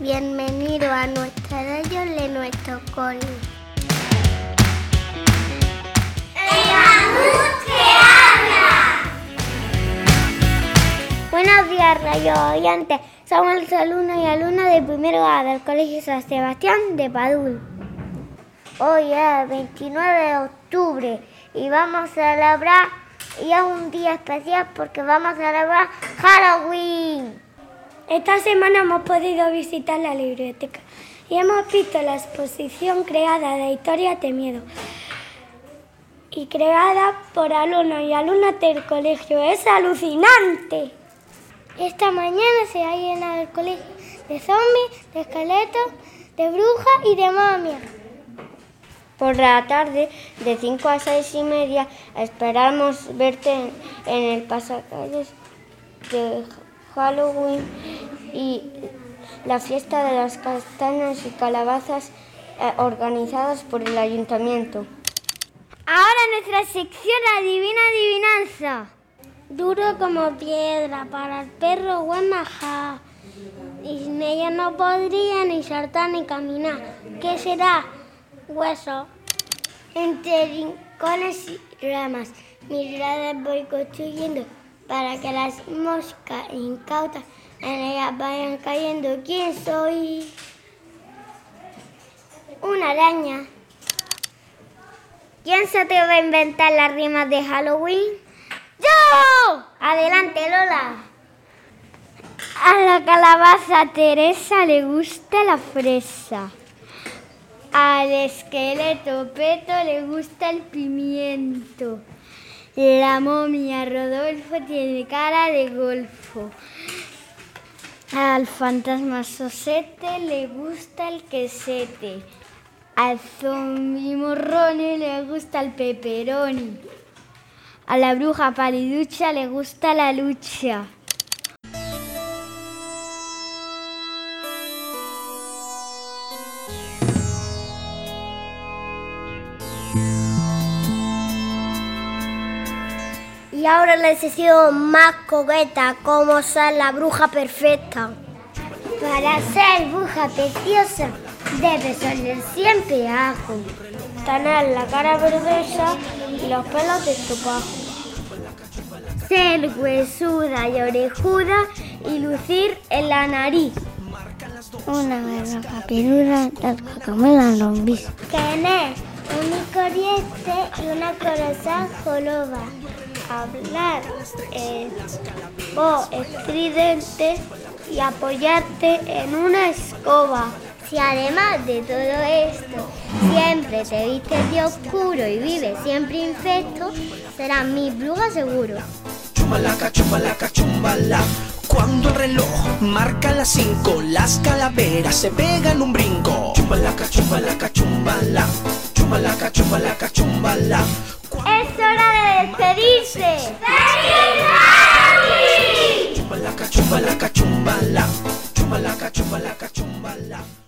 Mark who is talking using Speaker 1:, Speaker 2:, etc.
Speaker 1: Bienvenido a nuestro radio de nuestro cole. Buenos días, radio oyentes. Somos los alumnos y alumnas del primero A del Colegio San Sebastián de Padul. Hoy es 29 de octubre y vamos a celebrar, y es un día especial porque vamos a celebrar Halloween.
Speaker 2: Esta semana hemos podido visitar la biblioteca y hemos visto la exposición creada de historias de miedo y creada por alumnos y alumnas del colegio. Es alucinante.
Speaker 1: Esta mañana se ha llenado el colegio de zombies, de esqueletos, de brujas y de momias.
Speaker 3: Por la tarde, de 5 a 6 y media, esperamos verte en, en el pasacalles de Halloween y la fiesta de las castañas y calabazas eh, organizadas por el ayuntamiento.
Speaker 1: Ahora nuestra sección Adivina Adivinanza.
Speaker 2: Duro como piedra, para el perro buen majá. Y sin ella no podría ni saltar ni caminar. ¿Qué será? Hueso.
Speaker 1: Entre rincones y ramas, miradas voy construyendo para que las moscas incautas en ellas vayan cayendo. ¿Quién soy? Una araña. ¿Quién se atreve a inventar las rimas de Halloween? ¡Yo! Adelante, Lola.
Speaker 2: A la calabaza Teresa le gusta la fresa.
Speaker 1: Al esqueleto Peto le gusta el pimiento. La momia Rodolfo tiene cara de golfo. Al fantasma Sosete le gusta el quesete. Al zombi morrone le gusta el peperoni. A la bruja paliducha le gusta la lucha. Y ahora la sesión más coqueta, como ser la bruja perfecta. Para ser bruja preciosa, debe oler siempre ajo. Tener la cara verdosa y los pelos de estopajo. Ser huesuda y orejuda y lucir en la nariz.
Speaker 2: Una garrafa peluda del cacamela lombriz.
Speaker 1: Tener un corriente y una corazón joloba. Hablar en voz estridente y apoyarte en una escoba. Si además de todo esto siempre te vistes de oscuro y vives siempre infecto, serás mi bruja seguro.
Speaker 4: Chumbalaca, chumbalaca, chumbala. Cuando el reloj marca las 5, las calaveras se pegan un brinco. Chumbalaca, chumbalaca, chumbala. Chumbalaca, chumbalaca, chumbala.
Speaker 1: ¡Es hora de despedirse!
Speaker 4: Chumbalaca, chumbalaca, chumbala. Chumbalaca, chumbalaca, chumbala.